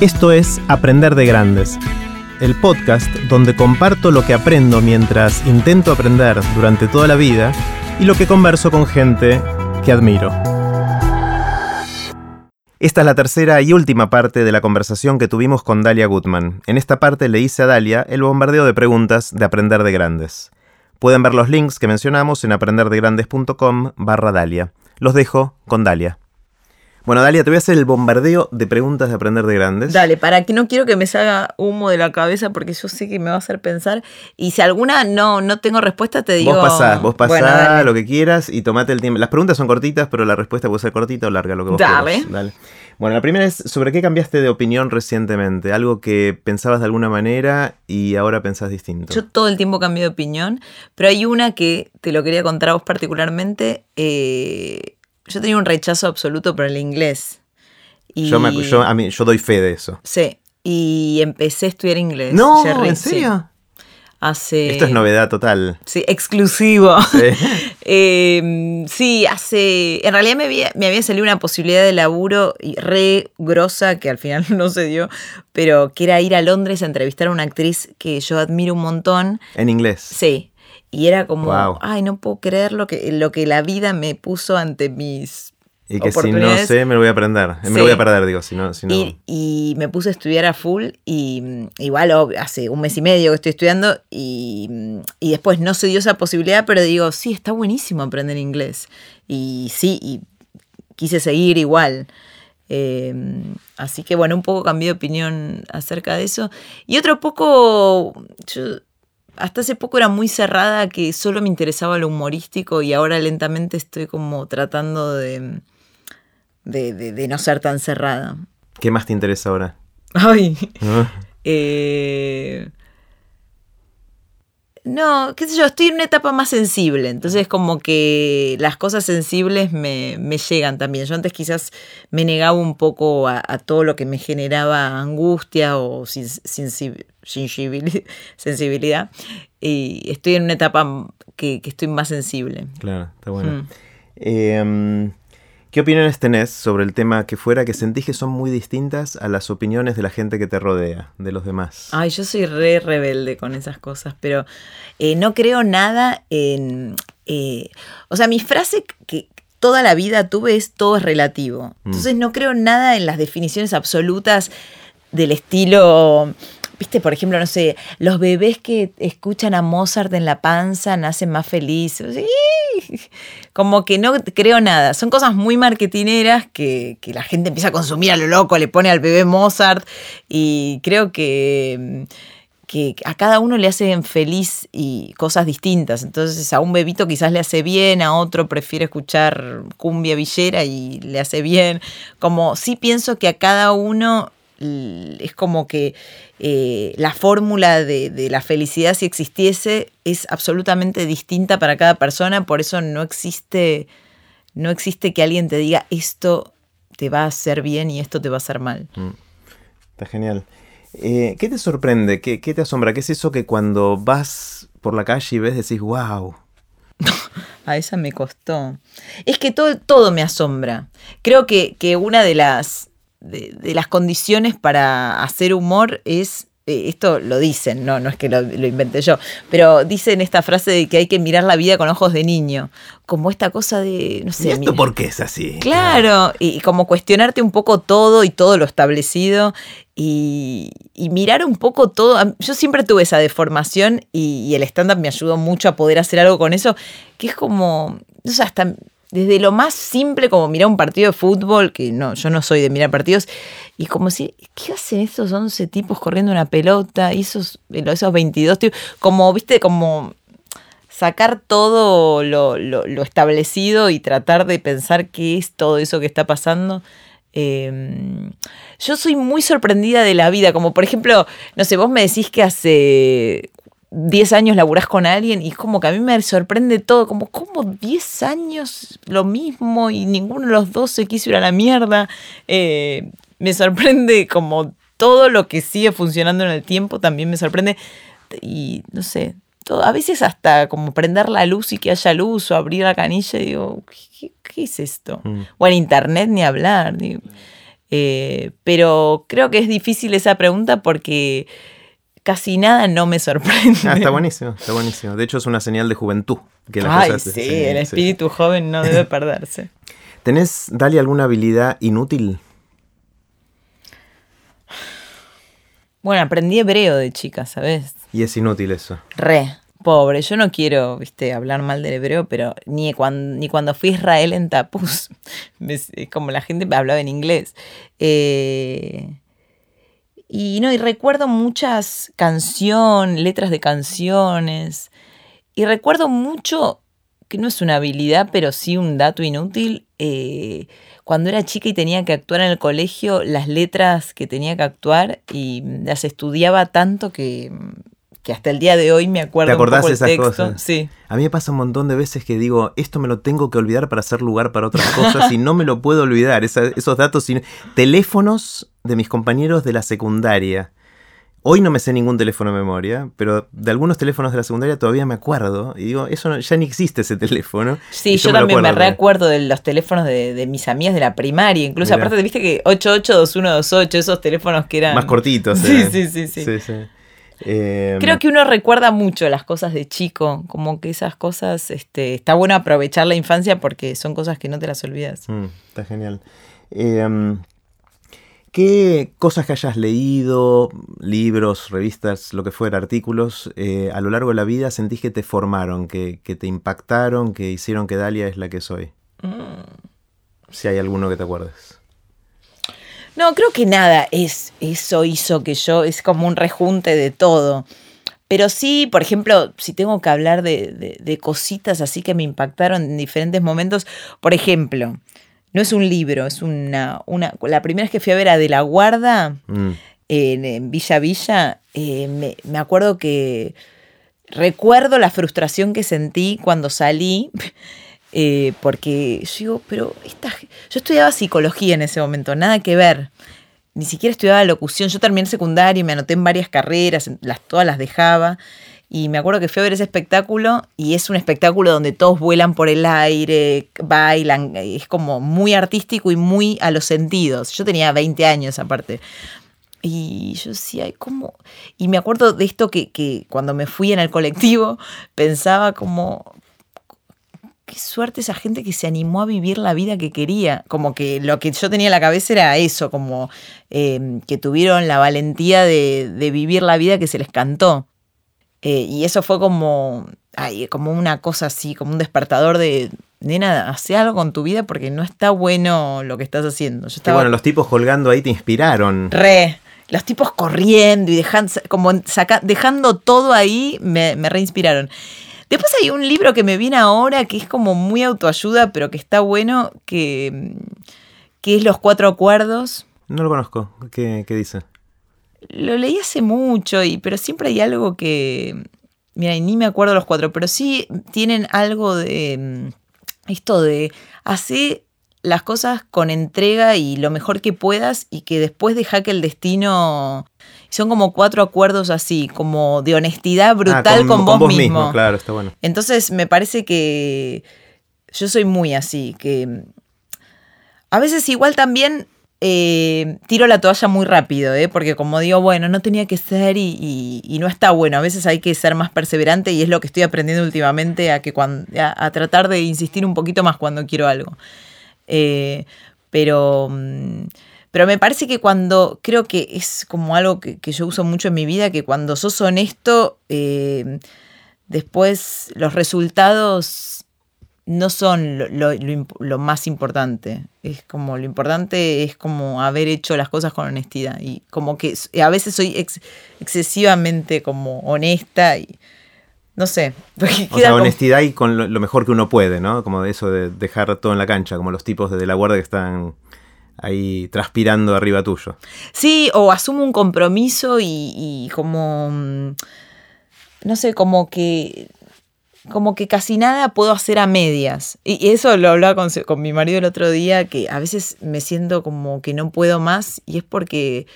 Esto es Aprender de Grandes, el podcast donde comparto lo que aprendo mientras intento aprender durante toda la vida y lo que converso con gente que admiro. Esta es la tercera y última parte de la conversación que tuvimos con Dalia Gutman. En esta parte le hice a Dalia el bombardeo de preguntas de Aprender de Grandes. Pueden ver los links que mencionamos en aprenderdegrandes.com barra Dalia. Los dejo con Dalia. Bueno, Dalia, te voy a hacer el bombardeo de preguntas de aprender de grandes. Dale, para que no quiero que me salga humo de la cabeza porque yo sé que me va a hacer pensar. Y si alguna no, no tengo respuesta, te digo. Vos pasás, vos pasás lo que quieras y tomate el tiempo. Las preguntas son cortitas, pero la respuesta puede ser cortita o larga, lo que vos Dale. Dale. Bueno, la primera es: ¿sobre qué cambiaste de opinión recientemente? Algo que pensabas de alguna manera y ahora pensás distinto. Yo todo el tiempo cambio de opinión, pero hay una que te lo quería contar a vos particularmente. Eh yo tenía un rechazo absoluto por el inglés. Y, yo, a mí, yo doy fe de eso. Sí, y empecé a estudiar inglés. No, ¿en serio? Hace... Esto es novedad total. Sí, exclusivo. Sí, em, sí hace... En realidad me había, me había salido una posibilidad de laburo re grosa que al final no se dio, pero que era ir a Londres a entrevistar a una actriz que yo admiro un montón. ¿En inglés? Sí. Y era como, ay, no puedo creer lo que, lo que la vida me puso ante mis y que si no sé, me lo voy a aprender. Me lo voy a perder, digo, si no. Si no... Y, me puse a estudiar a full y igual hace un mes y medio que estoy estudiando y, y, después no se dio esa posibilidad, pero digo, sí, está buenísimo aprender inglés. Y sí, y quise seguir igual. Em, así que bueno, un poco cambié de opinión acerca de eso. Y otro poco, hasta hace poco era muy cerrada, que solo me interesaba lo humorístico y ahora lentamente estoy como tratando de, de, no ser tan cerrada. ¿Qué más te interesa ahora? Ay. Ah. Eh, no, qué sé yo, estoy en una etapa más sensible, entonces como que las cosas sensibles me, llegan también. Yo antes quizás me negaba un poco a, todo lo que me generaba angustia o sensibilidad y estoy en una etapa que, estoy más sensible. Claro, está bueno. Mm. Em, ¿Qué opiniones tenés sobre el tema que fuera que sentís que son muy distintas a las opiniones de la gente que te rodea, de los demás? Ay, yo soy re rebelde con esas cosas, pero eh, no creo nada en... Eh, o sea, mi frase que toda la vida tuve es todo es relativo. Mm. Entonces no creo nada en las definiciones absolutas del estilo viste, por ejemplo, no sé, los bebés que escuchan a Mozart en la panza nacen más felices. Como que no creo nada. Son cosas muy marketineras que, la gente empieza a consumir a lo loco, le pone al bebé Mozart y creo que que a cada uno le hacen feliz y cosas distintas. Entonces a un bebito quizás le hace bien, a otro prefiere escuchar cumbia villera y le hace bien. Como sí pienso que a cada uno es como que eh, la fórmula de, la felicidad, si existiese, es absolutamente distinta para cada persona, por eso no existe, no existe que alguien te diga esto te va a hacer bien y esto te va a hacer mal. Mm. Está genial. Eh, ¿Qué te sorprende? ¿Qué, te asombra? ¿Qué es eso que cuando vas por la calle y ves decís, wow? a esa me costó. Es que todo, todo me asombra. Creo que, que una de las, de, las condiciones para hacer humor es eh, esto lo dicen, no, no es que lo, inventé yo, pero dicen esta frase de que hay que mirar la vida con ojos de niño, como esta cosa de, no sé. ¿Y esto por qué es así? Claro, y, como cuestionarte un poco todo y todo lo establecido y, mirar un poco todo. Yo siempre tuve esa deformación y, y el stand-up me ayudó mucho a poder hacer algo con eso, que es como, no sé, hasta desde lo más simple como mirar un partido de fútbol, que no, yo no soy de mirar partidos, y como si, ¿qué hacen esos 11 tipos corriendo una pelota? Y esos, esos 22 tipos, como, viste, como sacar todo lo, establecido y tratar de pensar qué es todo eso que está pasando. Em, yo soy muy sorprendida de la vida, como por ejemplo, no sé, vos me decís que hace 10 años laburás con alguien y es como que a mí me sorprende todo, como, como 10 años lo mismo y ninguno de los dos se quiso ir a la mierda. Eh, me sorprende como todo lo que sigue funcionando en el tiempo también me sorprende. Y no sé, todo, a veces hasta como prender la luz y que haya luz o abrir la canilla y digo, ¿qué, es esto? Mm. O en internet ni hablar. Eh, pero creo que es difícil esa pregunta porque casi nada no me sorprende. Ah, está buenísimo, está buenísimo. De hecho, es una señal de juventud. Que Ay, sí, el espíritu joven no debe perderse. ¿Tenés, Dali, alguna habilidad inútil? Bueno, aprendí hebreo de chica, ¿sabes? Y es inútil eso. Re, pobre. Yo no quiero, viste, hablar mal del hebreo, pero ni cuando, ni cuando fui a Israel en Tapuz, como la gente hablaba en inglés. Eh, y no, y recuerdo muchas canciones, letras de canciones. Y recuerdo mucho, que no es una habilidad, pero sí un dato inútil. Eh, cuando era chica y tenía que actuar en el colegio, las letras que tenía que actuar y las estudiaba tanto que, que hasta el día de hoy me acuerdo ¿Te acordás un de esas Cosas? Sí. A mí me pasa un montón de veces que digo, esto me lo tengo que olvidar para hacer lugar para otras cosas y no me lo puedo olvidar. esos datos, teléfonos de mis compañeros de la secundaria. Hoy no me sé ningún teléfono de memoria, pero de algunos teléfonos de la secundaria todavía me acuerdo. Y digo, eso ya ni existe ese teléfono. Sí, yo, también me recuerdo de los teléfonos de, mis amigas de la primaria. Incluso, aparte aparte, viste que 882128, esos teléfonos que eran. Más cortitos. Sí, eh. sí, sí, sí. Em, Creo que uno recuerda mucho las cosas de chico, como que esas cosas, este, está bueno aprovechar la infancia porque son cosas que no te las olvidas. Mm, está genial. Eh, ¿Qué cosas que hayas leído, libros, revistas, lo que fuera, artículos, eh, a lo largo de la vida sentís que te formaron, que, te impactaron, que hicieron que Dalia es la que soy? Mm. Si hay alguno que te acuerdes. No, creo que nada, es, eso hizo que yo, es como un rejunte de todo. Pero sí, por ejemplo, si tengo que hablar de, de cositas así que me impactaron en diferentes momentos, por ejemplo, no es un libro, es una, una. La primera vez que fui a ver a De la Guarda mm. en, Villa Villa, eh, me, acuerdo que. Recuerdo la frustración que sentí cuando salí. Eh, porque yo digo, pero esta, yo estudiaba psicología en ese momento, nada que ver. Ni siquiera estudiaba locución. Yo terminé secundaria y me anoté en varias carreras, las, todas las dejaba. Y me acuerdo que fui a ver ese espectáculo y es un espectáculo donde todos vuelan por el aire, bailan, es como muy artístico y muy a los sentidos. Yo tenía 20 años aparte. Y yo decía, ¿cómo? Y me acuerdo de esto que, que cuando me fui en el colectivo pensaba como, qué suerte esa gente que se animó a vivir la vida que quería. Como que lo que yo tenía en la cabeza era eso, como eh, que tuvieron la valentía de, de, vivir la vida que se les cantó. Eh, y eso fue como, como una cosa así, como un despertador de, nena, hace algo con tu vida porque no está bueno lo que estás haciendo. Yo estaba, bueno, los tipos colgando ahí te inspiraron. Re, los tipos corriendo y dejando, como dejando todo ahí me, me reinspiraron. Después hay un libro que me viene ahora que es como muy autoayuda, pero que está bueno, que, que es Los Cuatro Acuerdos. No lo conozco. ¿Qué, qué dice? Lo leí hace mucho, y, pero siempre hay algo que. Mira, ni me acuerdo los cuatro, pero sí tienen algo de. Mm, esto de hacer las cosas con entrega y lo mejor que puedas y que después deja que el destino. Son como cuatro acuerdos así, como de honestidad ah, brutal con, vos, mismo. Claro, está bueno. Entonces me parece que yo soy muy así, que a veces igual también eh, tiro la toalla muy rápido, ¿eh? porque como digo, bueno, no tenía que ser y, no está bueno. A veces hay que ser más perseverante y es lo que estoy aprendiendo últimamente a, que a, tratar de insistir un poquito más cuando quiero algo. Eh, pero, mm, pero me parece que cuando, creo que es como algo que, que yo uso mucho en mi vida, que cuando sos honesto, eh, después los resultados no son lo, más importante. Es como lo importante es como haber hecho las cosas con honestidad. Y como que a veces soy excesivamente como honesta y no sé. O sea, honestidad y con lo, mejor que uno puede, ¿no? Como eso de dejar todo en la cancha, como los tipos de, la guardia que están ahí transpirando arriba tuyo. Sí, o asumo un compromiso y, y como, mm, no sé, como que como que casi nada puedo hacer a medias. Y eso lo hablaba con, mi marido el otro día, que a veces me siento como que no puedo más y es porque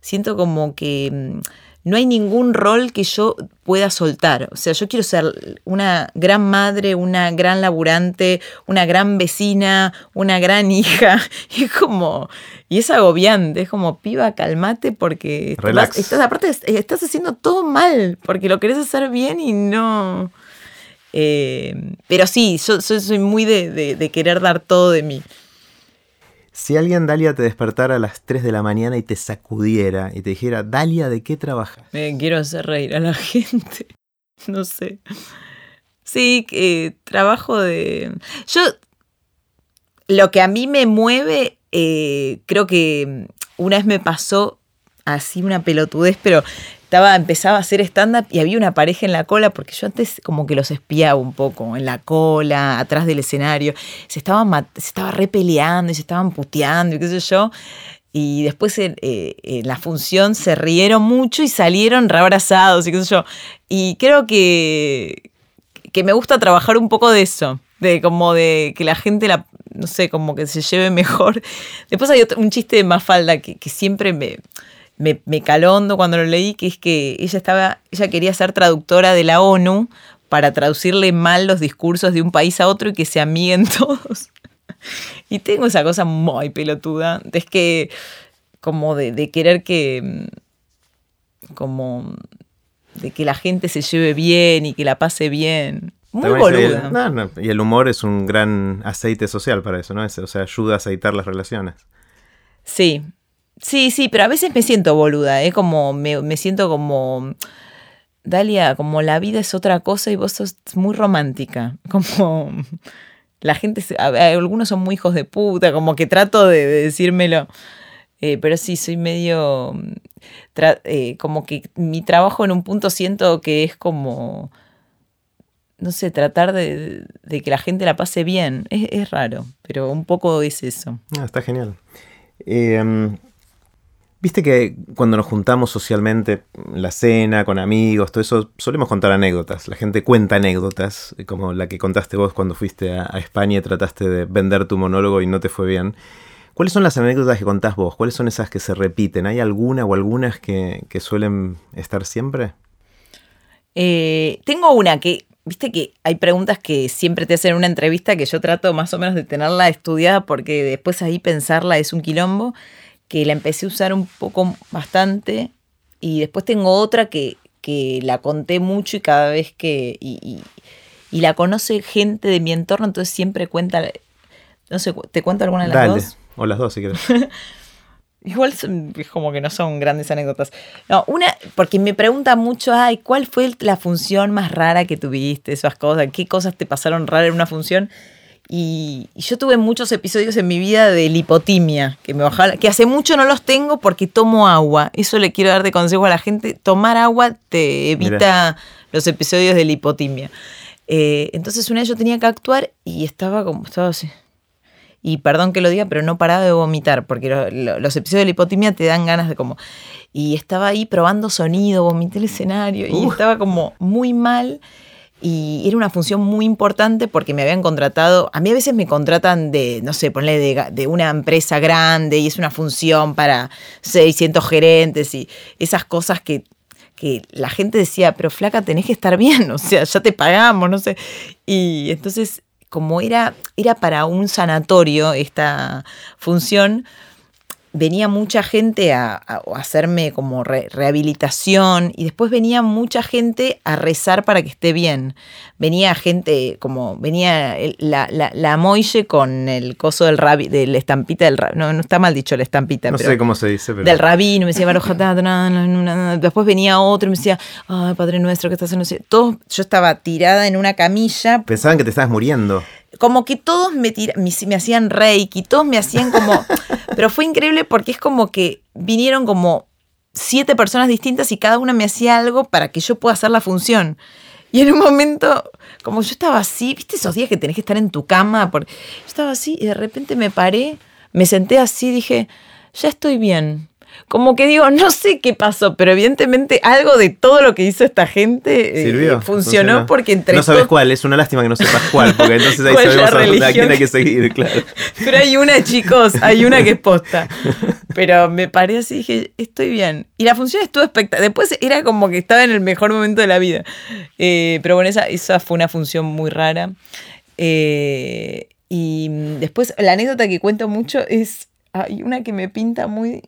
siento como que mm, no hay ningún rol que yo pueda soltar. O sea, yo quiero ser una gran madre, una gran laburante, una gran vecina, una gran hija. Y es como, y es agobiante, es como, piba, calmate porque estás, aparte, estás haciendo todo mal, porque lo querés hacer bien y no... Eh, pero sí, yo, soy muy de querer dar todo de mí. Si alguien, Dalia, te despertara a las 3 de la mañana y te sacudiera y te dijera, Dalia, ¿de qué trabajas? Me quiero hacer reír a la gente. No sé. Sí, eh, trabajo de... Yo, lo que a mí me mueve, eh, creo que una vez me pasó así una pelotudez, pero estaba, empezaba a hacer stand-up y había una pareja en la cola, porque yo antes como que los espiaba un poco, en la cola, atrás del escenario. Se estaban, se estaba repeleando y se estaban puteando y qué sé yo. Y después en, eh, la función se rieron mucho y salieron reabrazados y qué sé yo. Y creo que, que me gusta trabajar un poco de eso, de como de que la gente la, no sé, como que se lleve mejor. Después hay un chiste de Mafalda que, que siempre me, me, me caló hondo cuando lo leí, que es que ella estaba, ella quería ser traductora de la ONU para traducirle mal los discursos de un país a otro y que se amiguen todos. y tengo esa cosa muy pelotuda, es que como de, querer que como de que la gente se lleve bien y que la pase bien. Muy boluda. y el humor es un gran aceite social para eso, ¿no? o sea, ayuda a aceitar las relaciones. Sí, Sí, sí, pero a veces me siento boluda, ¿eh? Como me, siento como. Dalia, como la vida es otra cosa y vos sos muy romántica. Como. La gente. Algunos son muy hijos de puta, como que trato de, decírmelo. Eh, pero sí, soy medio. Eh, como que mi trabajo en un punto siento que es como. No sé, tratar de, que la gente la pase bien. Es, raro, pero un poco es eso. Ah, está genial. Eh, Viste que cuando nos juntamos socialmente, la cena, con amigos, todo eso, solemos contar anécdotas. La gente cuenta anécdotas, como la que contaste vos cuando fuiste a, España y trataste de vender tu monólogo y no te fue bien. ¿Cuáles son las anécdotas que contás vos? ¿Cuáles son esas que se repiten? ¿Hay alguna o algunas que, suelen estar siempre? Eh, tengo una que, viste que hay preguntas que siempre te hacen en una entrevista que yo trato más o menos de tenerla estudiada porque después ahí pensarla es un quilombo que la empecé a usar un poco bastante y después tengo otra que, que la conté mucho y cada vez que... Y, la conoce gente de mi entorno, entonces siempre cuenta... No sé, ¿te cuento alguna de las dos? O las dos, si quieres. Igual es como que no son grandes anécdotas. No, una, porque me pregunta mucho, ay, ¿cuál fue la función más rara que tuviste? Esas cosas, ¿qué cosas te pasaron raras en una función? Y, yo tuve muchos episodios en mi vida de lipotimia, que me bajaba, que hace mucho no los tengo porque tomo agua. Eso le quiero dar de consejo a la gente. Tomar agua te evita los episodios de lipotimia. Eh, entonces una vez yo tenía que actuar y estaba como, estaba así. Y perdón que lo diga, pero no paraba de vomitar, porque los episodios de lipotimia te dan ganas de como... Y estaba ahí probando sonido, vomité el escenario y estaba como muy mal y era una función muy importante porque me habían contratado, a mí a veces me contratan de, no sé, ponle de, de, una empresa grande y es una función para 600 gerentes y esas cosas que, que la gente decía, pero flaca, tenés que estar bien, o sea, ya te pagamos, no sé. Y entonces, como era, era para un sanatorio esta función, venía mucha gente a, hacerme como rehabilitación y después venía mucha gente a rezar para que esté bien. Venía gente como, venía la, la, la moille con el coso del rabi, del estampita del no, no está mal dicho la estampita. No sé cómo se dice, pero... Del rabino, me decía, después venía otro y me decía, ay, Padre Nuestro, ¿qué estás haciendo? Todos, yo estaba tirada en una camilla. Pensaban que te estabas muriendo como que todos me, me, hacían reiki, todos me hacían como... pero fue increíble porque es como que vinieron como siete personas distintas y cada una me hacía algo para que yo pueda hacer la función. Y en un momento, como yo estaba así, ¿viste esos días que tenés que estar en tu cama? Porque yo estaba así y de repente me paré, me senté así, dije, ya estoy bien. Como que digo, no sé qué pasó, pero evidentemente algo de todo lo que hizo esta gente eh, funcionó, porque entre No sabes cuál, es una lástima que no sepas cuál, porque entonces ahí sabemos a quién hay que seguir, claro. Pero hay una, chicos, hay una que es posta. Pero me paré así y dije, estoy bien. Y la función estuvo espectacular. Después era como que estaba en el mejor momento de la vida. Eh, pero bueno, esa, esa fue una función muy rara. Eh, y después la anécdota que cuento mucho es, hay una que me pinta muy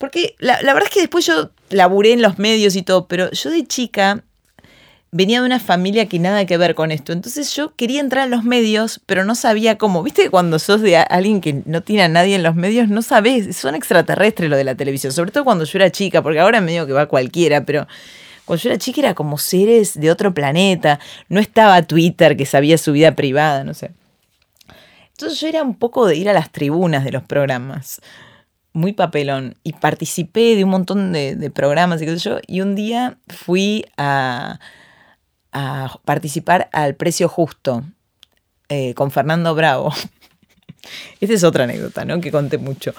porque la, verdad es que después yo laburé en los medios y todo, pero yo de chica venía de una familia que nada que ver con esto. Entonces yo quería entrar en los medios, pero no sabía cómo. Viste que cuando sos de alguien que no tiene a nadie en los medios, no sabes, son extraterrestres lo de la televisión. Sobre todo cuando yo era chica, porque ahora me digo que va cualquiera, pero cuando yo era chica era como seres de otro planeta. No estaba Twitter que sabía su vida privada, no sé. Entonces yo era un poco de ir a las tribunas de los programas muy papelón y participé de un montón de, programas y qué sé yo, y un día fui a, participar al precio justo eh, con Fernando Bravo. Esta es otra anécdota, ¿no? Que conté mucho.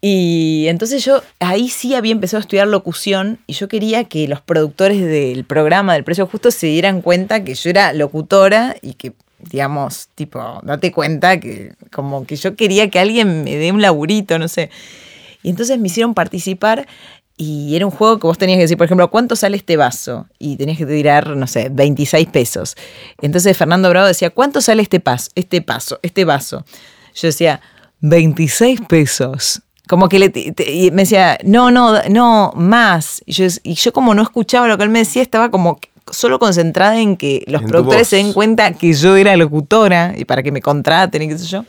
Y entonces yo ahí sí había empezado a estudiar locución y yo quería que los productores del programa del precio justo se dieran cuenta que yo era locutora y que, digamos, tipo, date cuenta que como que yo quería que alguien me dé un laburito, no sé. Y entonces me hicieron participar y era un juego que vos tenías que decir, por ejemplo, ¿cuánto sale este vaso? Y tenías que tirar, no sé, 26 pesos. Entonces Fernando Bravo decía, ¿cuánto sale este paso, este paso, este vaso? Yo decía, 26 pesos. Como que le, y me decía, no, no, no, más. Y yo, y yo como no escuchaba lo que él me decía, estaba como solo concentrada en que los productores se den cuenta que yo era locutora y para que me contraten y qué sé yo.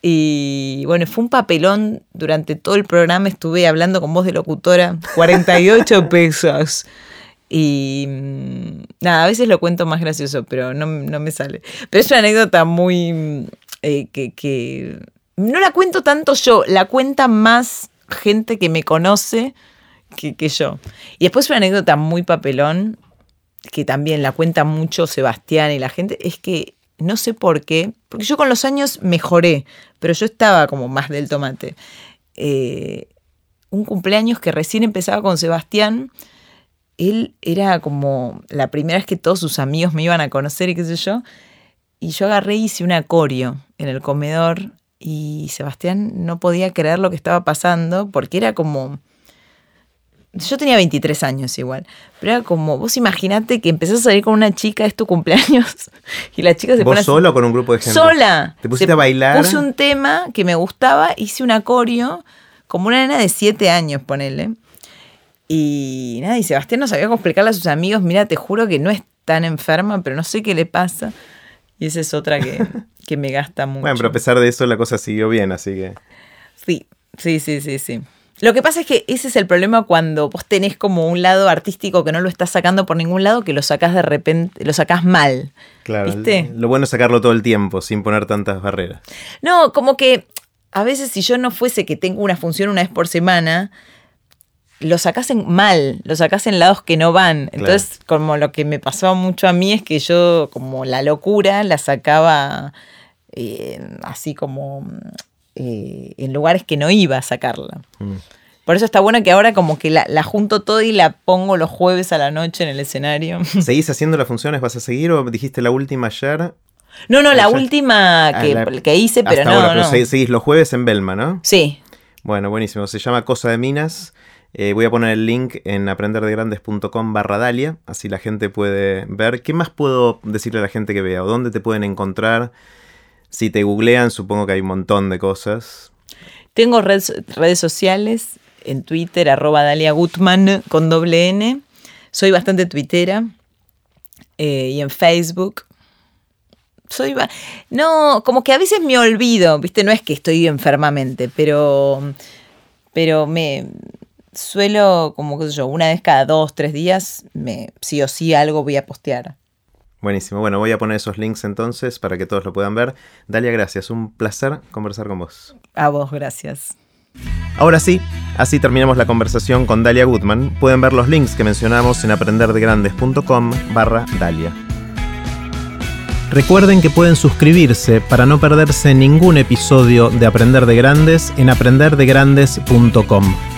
Y bueno, fue un papelón durante todo el programa, estuve hablando con voz de locutora, 48 pesos. Y mm, nada, a veces lo cuento más gracioso, pero no, me sale. Pero es una anécdota muy... Eh, que, no la cuento tanto yo, la cuenta más gente que me conoce que, que yo. Y después una anécdota muy papelón, que también la cuenta mucho Sebastián y la gente, es que no sé por qué, porque yo con los años mejoré, pero yo estaba como más del tomate. Eh, un cumpleaños que recién empezaba con Sebastián, él era como la primera vez que todos sus amigos me iban a conocer y qué sé yo, y yo agarré y hice un acorio en el comedor y Sebastián no podía creer lo que estaba pasando porque era como yo tenía 23 años igual, pero era como, vos imaginate que empezás a salir con una chica, es tu cumpleaños, y la chica se ¿Vos sola o con un grupo de gente? Sola. ¿Te pusiste a bailar? Puse un tema que me gustaba, hice un acorio, como una nena de 7 años, ponele. Y nada, y Sebastián no sabía cómo explicarle a sus amigos, mira, te juro que no es tan enferma, pero no sé qué le pasa. Y esa es otra que, que me gasta mucho. Bueno, pero a pesar de eso la cosa siguió bien, así que... Sí, sí, sí, sí, sí. Lo que pasa es que ese es el problema cuando vos tenés como un lado artístico que no lo estás sacando por ningún lado, que lo sacás de repente, lo sacás mal. Claro. ¿viste? Lo bueno es sacarlo todo el tiempo, sin poner tantas barreras. No, como que a veces si yo no fuese que tengo una función una vez por semana, lo sacás en mal, lo sacás en lados que no van. Entonces, como lo que me pasaba mucho a mí es que yo, como la locura, la sacaba eh, así como eh, en lugares que no iba a sacarla. Mm. Por eso está bueno que ahora como que la, junto todo y la pongo los jueves a la noche en el escenario. ¿Seguís haciendo las funciones? ¿Vas a seguir o dijiste la última ayer? No, no, la última ah, que, hice, pero no, no. seguís los jueves en Belma, ¿no? Sí. Bueno, buenísimo. Se llama Cosa de Minas. Eh, voy a poner el link en aprenderdegrandes.com barra Dalia, así la gente puede ver. ¿Qué más puedo decirle a la gente que vea? ¿O dónde te pueden encontrar? Si te googlean, supongo que hay un montón de cosas. Tengo redes, sociales, en Twitter, arroba Dalia Gutman con doble N. Soy bastante twittera. Eh, y en Facebook. Soy. No, como que a veces me olvido, ¿viste? No es que estoy enfermamente, pero. Pero me. Suelo, como sé yo, una vez cada dos, tres días, me, sí o sí algo voy a postear. Buenísimo. Bueno, voy a poner esos links entonces para que todos lo puedan ver. Dalia, gracias. Un placer conversar con vos. A vos, gracias. Ahora sí, así terminamos la conversación con Dalia Goodman. Pueden ver los links que mencionamos en aprenderdegrandes.com barra Dalia. Recuerden que pueden suscribirse para no perderse ningún episodio de Aprender de Grandes en aprenderdegrandes.com.